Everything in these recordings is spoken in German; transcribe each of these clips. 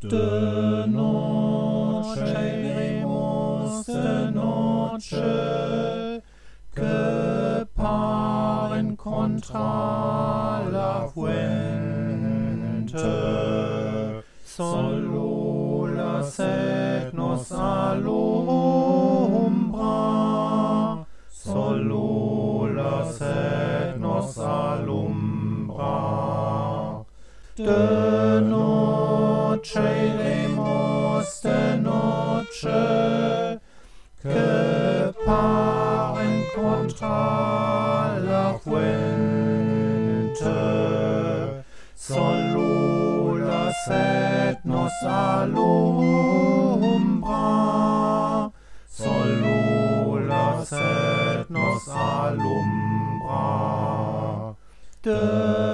De noche iremos, de noche, que paren contra la fuente. Solo la sed nos alumbra, solo la sed nos alumbra. De de noche, que paren contra la fuente. Solo sed nos alumbra, solo la sed nos alumbra. De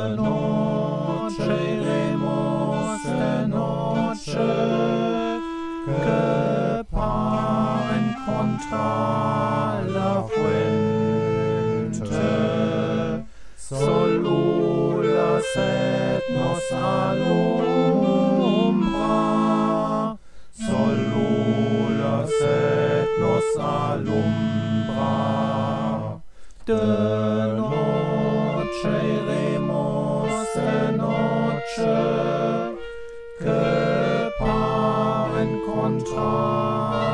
paren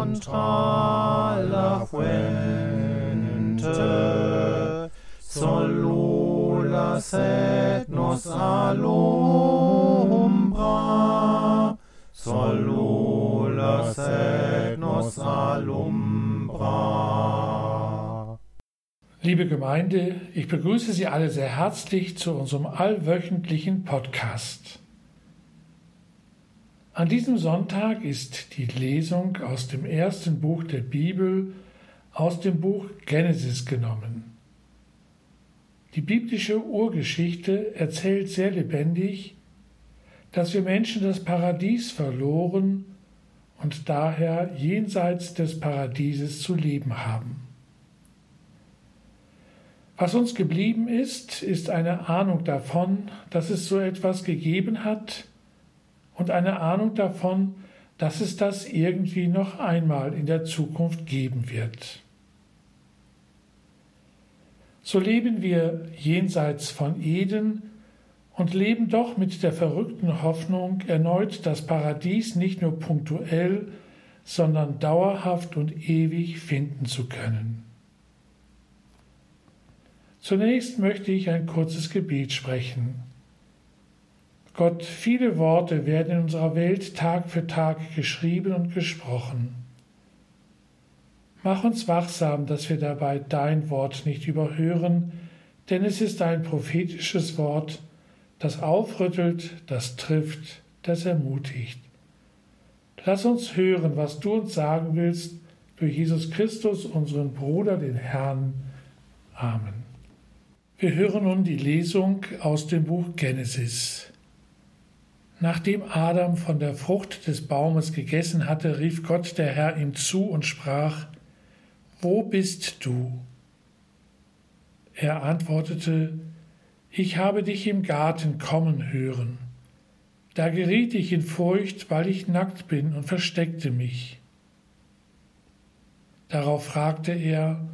contra la fuente. Solo la sed nos alumbra, solo la sed nos alumbra. Liebe Gemeinde, ich begrüße Sie alle sehr herzlich zu unserem allwöchentlichen Podcast. An diesem Sonntag ist die Lesung aus dem ersten Buch der Bibel, aus dem Buch Genesis genommen. Die biblische Urgeschichte erzählt sehr lebendig, dass wir Menschen das Paradies verloren und daher jenseits des Paradieses zu leben haben. Was uns geblieben ist, ist eine Ahnung davon, dass es so etwas gegeben hat und eine Ahnung davon, dass es das irgendwie noch einmal in der Zukunft geben wird. So leben wir jenseits von Eden und leben doch mit der verrückten Hoffnung, erneut das Paradies nicht nur punktuell, sondern dauerhaft und ewig finden zu können. Zunächst möchte ich ein kurzes Gebet sprechen. Gott, viele Worte werden in unserer Welt Tag für Tag geschrieben und gesprochen. Mach uns wachsam, dass wir dabei dein Wort nicht überhören, denn es ist ein prophetisches Wort, das aufrüttelt, das trifft, das ermutigt. Lass uns hören, was du uns sagen willst, durch Jesus Christus, unseren Bruder, den Herrn. Amen. Wir hören nun die Lesung aus dem Buch Genesis. Nachdem Adam von der Frucht des Baumes gegessen hatte, rief Gott der Herr ihm zu und sprach, Wo bist du? Er antwortete, Ich habe dich im Garten kommen hören. Da geriet ich in Furcht, weil ich nackt bin und versteckte mich. Darauf fragte er,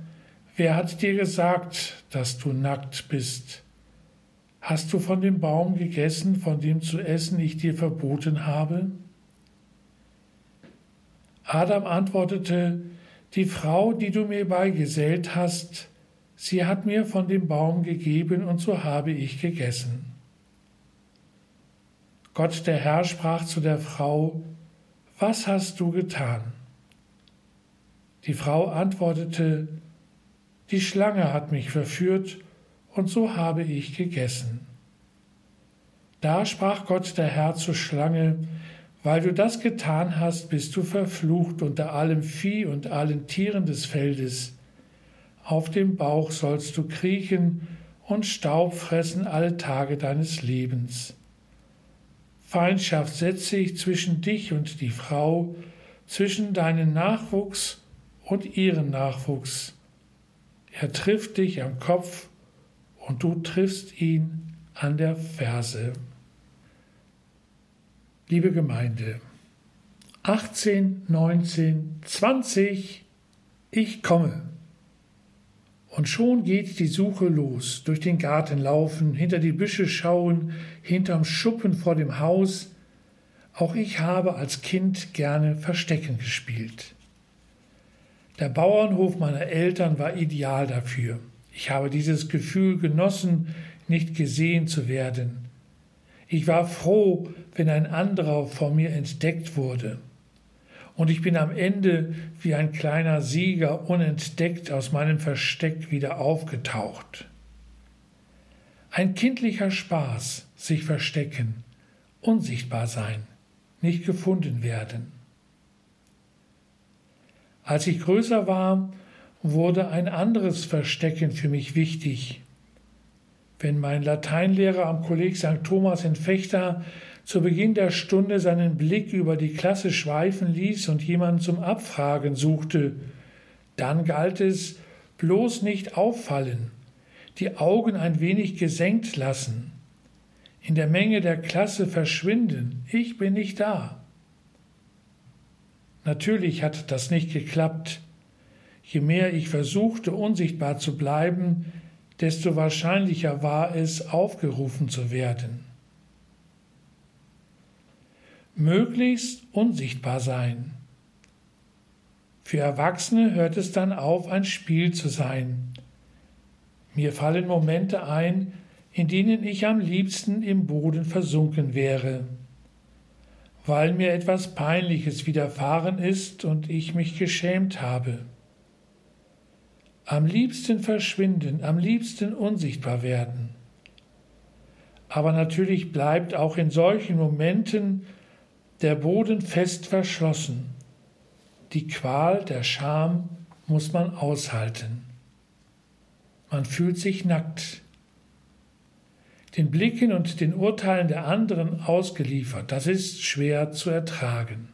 Wer hat dir gesagt, dass du nackt bist? Hast du von dem Baum gegessen, von dem zu essen ich dir verboten habe? Adam antwortete, die Frau, die du mir beigesellt hast, sie hat mir von dem Baum gegeben und so habe ich gegessen. Gott der Herr sprach zu der Frau, Was hast du getan? Die Frau antwortete, Die Schlange hat mich verführt, und so habe ich gegessen. Da sprach Gott der Herr zur Schlange, weil du das getan hast, bist du verflucht unter allem Vieh und allen Tieren des Feldes. Auf dem Bauch sollst du kriechen und Staub fressen alle Tage deines Lebens. Feindschaft setze ich zwischen dich und die Frau, zwischen deinen Nachwuchs und ihren Nachwuchs. Er trifft dich am Kopf und du triffst ihn an der Ferse. Liebe Gemeinde, 18, 19, 20, ich komme. Und schon geht die Suche los, durch den Garten laufen, hinter die Büsche schauen, hinterm Schuppen vor dem Haus. Auch ich habe als Kind gerne Verstecken gespielt. Der Bauernhof meiner Eltern war ideal dafür. Ich habe dieses Gefühl genossen, nicht gesehen zu werden. Ich war froh, wenn ein anderer vor mir entdeckt wurde. Und ich bin am Ende wie ein kleiner Sieger unentdeckt aus meinem Versteck wieder aufgetaucht. Ein kindlicher Spaß, sich verstecken, unsichtbar sein, nicht gefunden werden. Als ich größer war, wurde ein anderes Verstecken für mich wichtig. Wenn mein Lateinlehrer am Kolleg St. Thomas in Fechter zu Beginn der Stunde seinen Blick über die Klasse schweifen ließ und jemanden zum Abfragen suchte, dann galt es bloß nicht auffallen, die Augen ein wenig gesenkt lassen, in der Menge der Klasse verschwinden, ich bin nicht da. Natürlich hat das nicht geklappt. Je mehr ich versuchte, unsichtbar zu bleiben, desto wahrscheinlicher war es, aufgerufen zu werden. Möglichst unsichtbar sein. Für Erwachsene hört es dann auf, ein Spiel zu sein. Mir fallen Momente ein, in denen ich am liebsten im Boden versunken wäre, weil mir etwas Peinliches widerfahren ist und ich mich geschämt habe am liebsten verschwinden, am liebsten unsichtbar werden. Aber natürlich bleibt auch in solchen Momenten der Boden fest verschlossen. Die Qual der Scham muss man aushalten. Man fühlt sich nackt, den Blicken und den Urteilen der anderen ausgeliefert. Das ist schwer zu ertragen.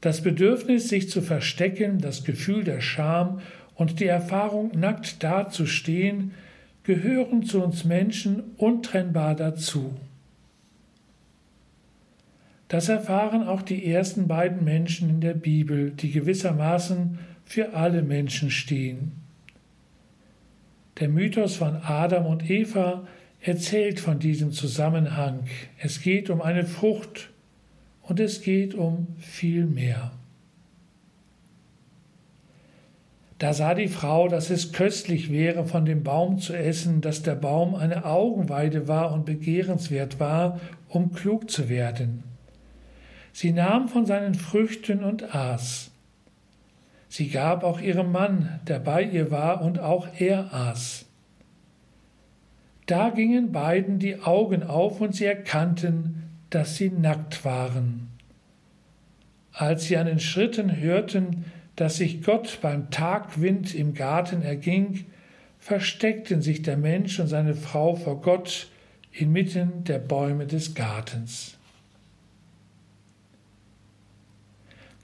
Das Bedürfnis, sich zu verstecken, das Gefühl der Scham und die Erfahrung, nackt dazustehen, gehören zu uns Menschen untrennbar dazu. Das erfahren auch die ersten beiden Menschen in der Bibel, die gewissermaßen für alle Menschen stehen. Der Mythos von Adam und Eva erzählt von diesem Zusammenhang. Es geht um eine Frucht, und es geht um viel mehr. Da sah die Frau, dass es köstlich wäre, von dem Baum zu essen, dass der Baum eine Augenweide war und begehrenswert war, um klug zu werden. Sie nahm von seinen Früchten und aß. Sie gab auch ihrem Mann, der bei ihr war, und auch er aß. Da gingen beiden die Augen auf und sie erkannten, dass sie nackt waren. Als sie an den Schritten hörten, dass sich Gott beim Tagwind im Garten erging, versteckten sich der Mensch und seine Frau vor Gott inmitten der Bäume des Gartens.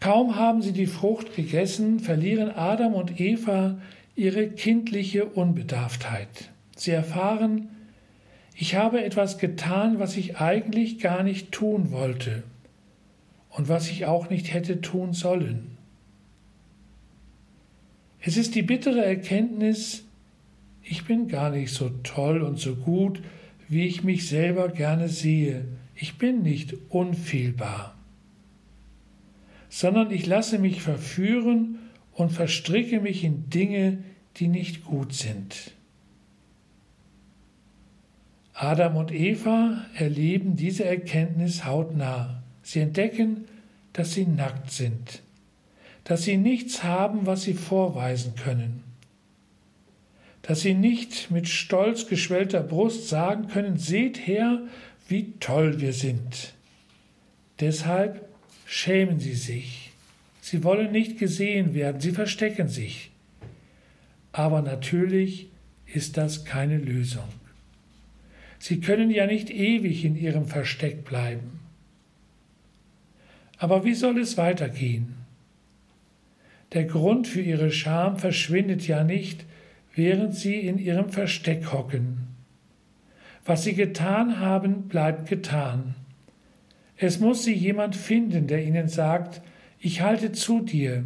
Kaum haben sie die Frucht gegessen, verlieren Adam und Eva ihre kindliche Unbedarftheit. Sie erfahren, ich habe etwas getan, was ich eigentlich gar nicht tun wollte und was ich auch nicht hätte tun sollen. Es ist die bittere Erkenntnis, ich bin gar nicht so toll und so gut, wie ich mich selber gerne sehe. Ich bin nicht unfehlbar. sondern ich lasse mich verführen und verstricke mich in Dinge, die nicht gut sind. Adam und Eva erleben diese Erkenntnis hautnah. Sie entdecken, dass sie nackt sind, dass sie nichts haben, was sie vorweisen können, dass sie nicht mit stolz geschwellter Brust sagen können, seht her, wie toll wir sind. Deshalb schämen sie sich. Sie wollen nicht gesehen werden, sie verstecken sich. Aber natürlich ist das keine Lösung. Sie können ja nicht ewig in ihrem Versteck bleiben. Aber wie soll es weitergehen? Der Grund für ihre Scham verschwindet ja nicht, während sie in ihrem Versteck hocken. Was sie getan haben, bleibt getan. Es muss sie jemand finden, der ihnen sagt, ich halte zu dir,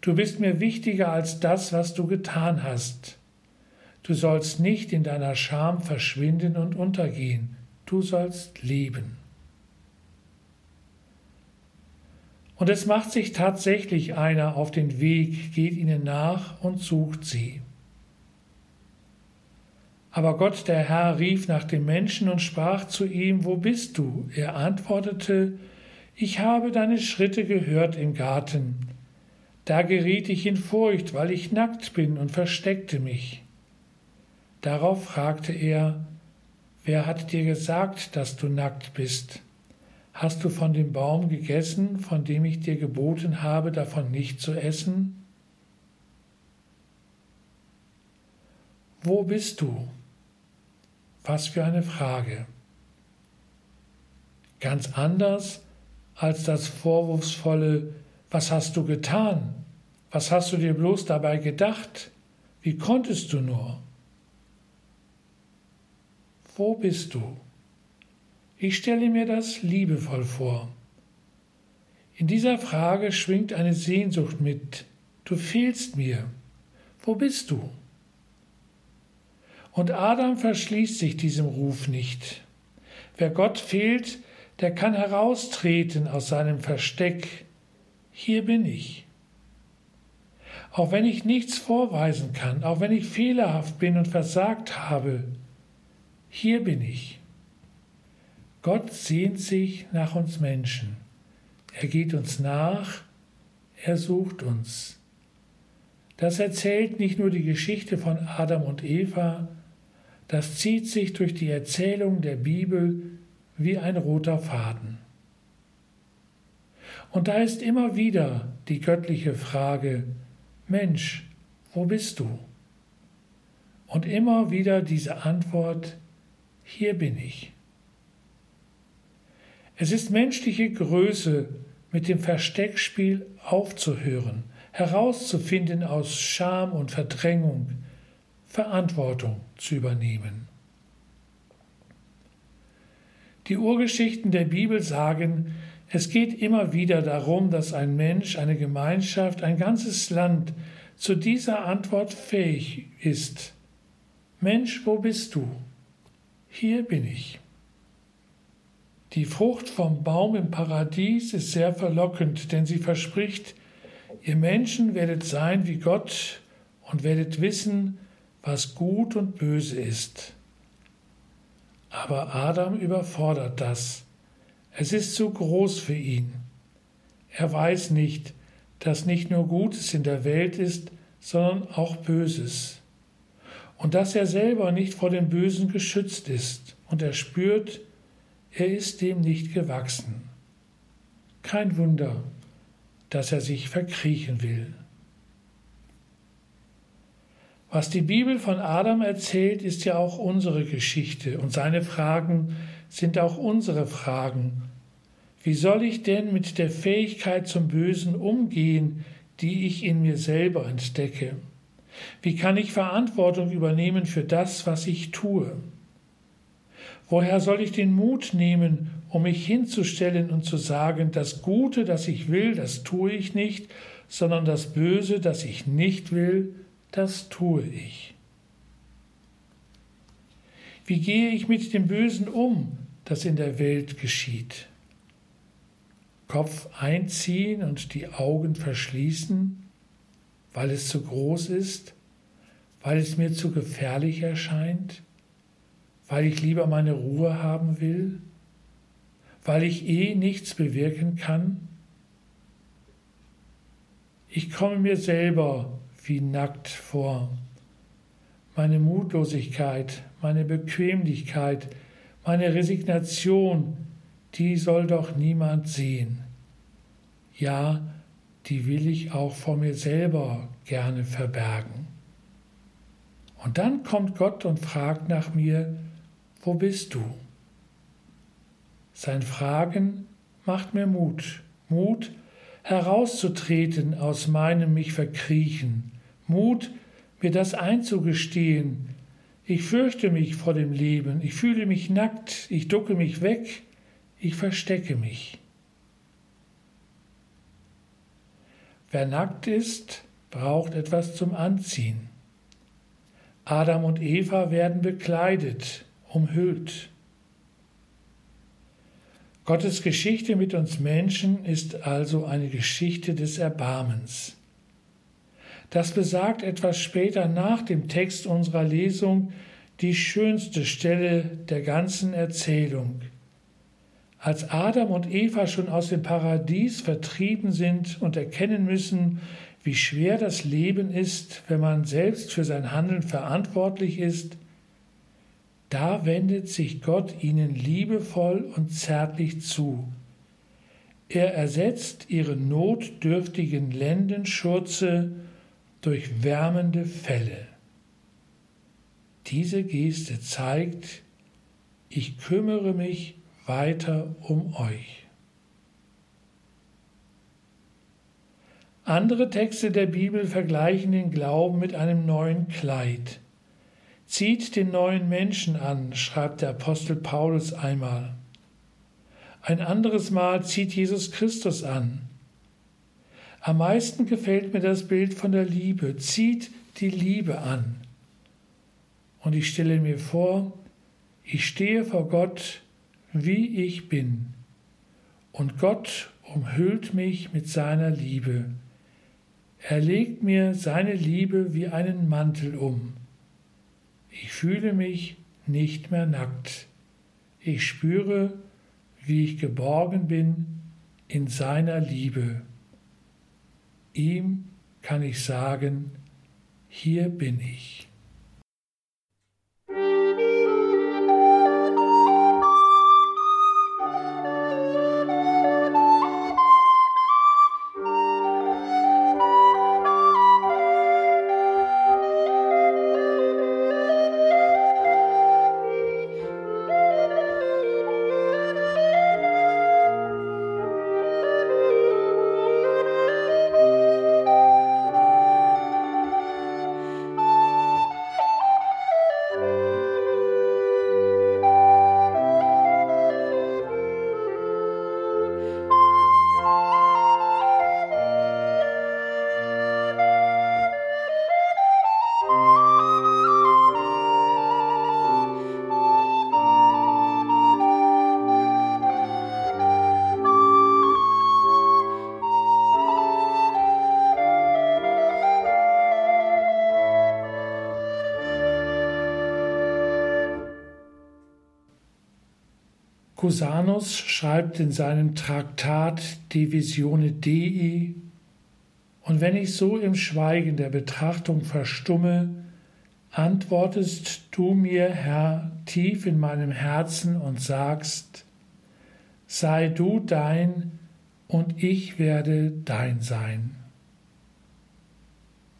du bist mir wichtiger als das, was du getan hast. Du sollst nicht in deiner Scham verschwinden und untergehen, du sollst leben. Und es macht sich tatsächlich einer auf den Weg, geht ihnen nach und sucht sie. Aber Gott der Herr rief nach dem Menschen und sprach zu ihm, Wo bist du? Er antwortete, Ich habe deine Schritte gehört im Garten. Da geriet ich in Furcht, weil ich nackt bin und versteckte mich. Darauf fragte er, Wer hat dir gesagt, dass du nackt bist? Hast du von dem Baum gegessen, von dem ich dir geboten habe, davon nicht zu essen? Wo bist du? Was für eine Frage. Ganz anders als das vorwurfsvolle Was hast du getan? Was hast du dir bloß dabei gedacht? Wie konntest du nur? Wo bist du? Ich stelle mir das liebevoll vor. In dieser Frage schwingt eine Sehnsucht mit. Du fehlst mir. Wo bist du? Und Adam verschließt sich diesem Ruf nicht. Wer Gott fehlt, der kann heraustreten aus seinem Versteck. Hier bin ich. Auch wenn ich nichts vorweisen kann, auch wenn ich fehlerhaft bin und versagt habe, hier bin ich. Gott sehnt sich nach uns Menschen. Er geht uns nach, er sucht uns. Das erzählt nicht nur die Geschichte von Adam und Eva, das zieht sich durch die Erzählung der Bibel wie ein roter Faden. Und da ist immer wieder die göttliche Frage, Mensch, wo bist du? Und immer wieder diese Antwort, hier bin ich. Es ist menschliche Größe, mit dem Versteckspiel aufzuhören, herauszufinden aus Scham und Verdrängung, Verantwortung zu übernehmen. Die Urgeschichten der Bibel sagen, es geht immer wieder darum, dass ein Mensch, eine Gemeinschaft, ein ganzes Land zu dieser Antwort fähig ist. Mensch, wo bist du? Hier bin ich. Die Frucht vom Baum im Paradies ist sehr verlockend, denn sie verspricht, ihr Menschen werdet sein wie Gott und werdet wissen, was gut und böse ist. Aber Adam überfordert das. Es ist zu groß für ihn. Er weiß nicht, dass nicht nur Gutes in der Welt ist, sondern auch Böses. Und dass er selber nicht vor dem Bösen geschützt ist. Und er spürt, er ist dem nicht gewachsen. Kein Wunder, dass er sich verkriechen will. Was die Bibel von Adam erzählt, ist ja auch unsere Geschichte und seine Fragen sind auch unsere Fragen. Wie soll ich denn mit der Fähigkeit zum Bösen umgehen, die ich in mir selber entdecke? Wie kann ich Verantwortung übernehmen für das, was ich tue? Woher soll ich den Mut nehmen, um mich hinzustellen und zu sagen, das Gute, das ich will, das tue ich nicht, sondern das Böse, das ich nicht will, das tue ich. Wie gehe ich mit dem Bösen um, das in der Welt geschieht? Kopf einziehen und die Augen verschließen, weil es zu groß ist, weil es mir zu gefährlich erscheint, weil ich lieber meine Ruhe haben will, weil ich eh nichts bewirken kann? Ich komme mir selber wie nackt vor. Meine Mutlosigkeit, meine Bequemlichkeit, meine Resignation, die soll doch niemand sehen. Ja, die will ich auch vor mir selber gerne verbergen. Und dann kommt Gott und fragt nach mir, wo bist du? Sein Fragen macht mir Mut, Mut herauszutreten aus meinem mich verkriechen, Mut, mir das einzugestehen. Ich fürchte mich vor dem Leben, ich fühle mich nackt, ich ducke mich weg, ich verstecke mich. Wer nackt ist, braucht etwas zum Anziehen. Adam und Eva werden bekleidet, umhüllt. Gottes Geschichte mit uns Menschen ist also eine Geschichte des Erbarmens. Das besagt etwas später nach dem Text unserer Lesung die schönste Stelle der ganzen Erzählung. Als Adam und Eva schon aus dem Paradies vertrieben sind und erkennen müssen, wie schwer das Leben ist, wenn man selbst für sein Handeln verantwortlich ist, da wendet sich Gott ihnen liebevoll und zärtlich zu. Er ersetzt ihre notdürftigen Lendenschurze durch wärmende Felle. Diese Geste zeigt, ich kümmere mich weiter um euch. Andere Texte der Bibel vergleichen den Glauben mit einem neuen Kleid. Zieht den neuen Menschen an, schreibt der Apostel Paulus einmal. Ein anderes Mal zieht Jesus Christus an. Am meisten gefällt mir das Bild von der Liebe. Zieht die Liebe an. Und ich stelle mir vor, ich stehe vor Gott, wie ich bin. Und Gott umhüllt mich mit seiner Liebe. Er legt mir seine Liebe wie einen Mantel um. Ich fühle mich nicht mehr nackt. Ich spüre, wie ich geborgen bin in seiner Liebe. Ihm kann ich sagen, hier bin ich. Cusanus schreibt in seinem Traktat Divisione Dei, und wenn ich so im Schweigen der Betrachtung verstumme, antwortest du mir, Herr, tief in meinem Herzen und sagst, sei du dein und ich werde dein sein.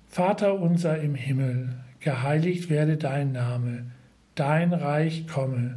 Vater unser im Himmel, geheiligt werde dein Name, dein Reich komme,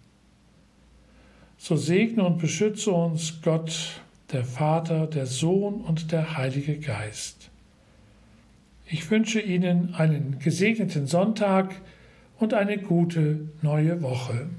So segne und beschütze uns Gott, der Vater, der Sohn und der Heilige Geist. Ich wünsche Ihnen einen gesegneten Sonntag und eine gute neue Woche.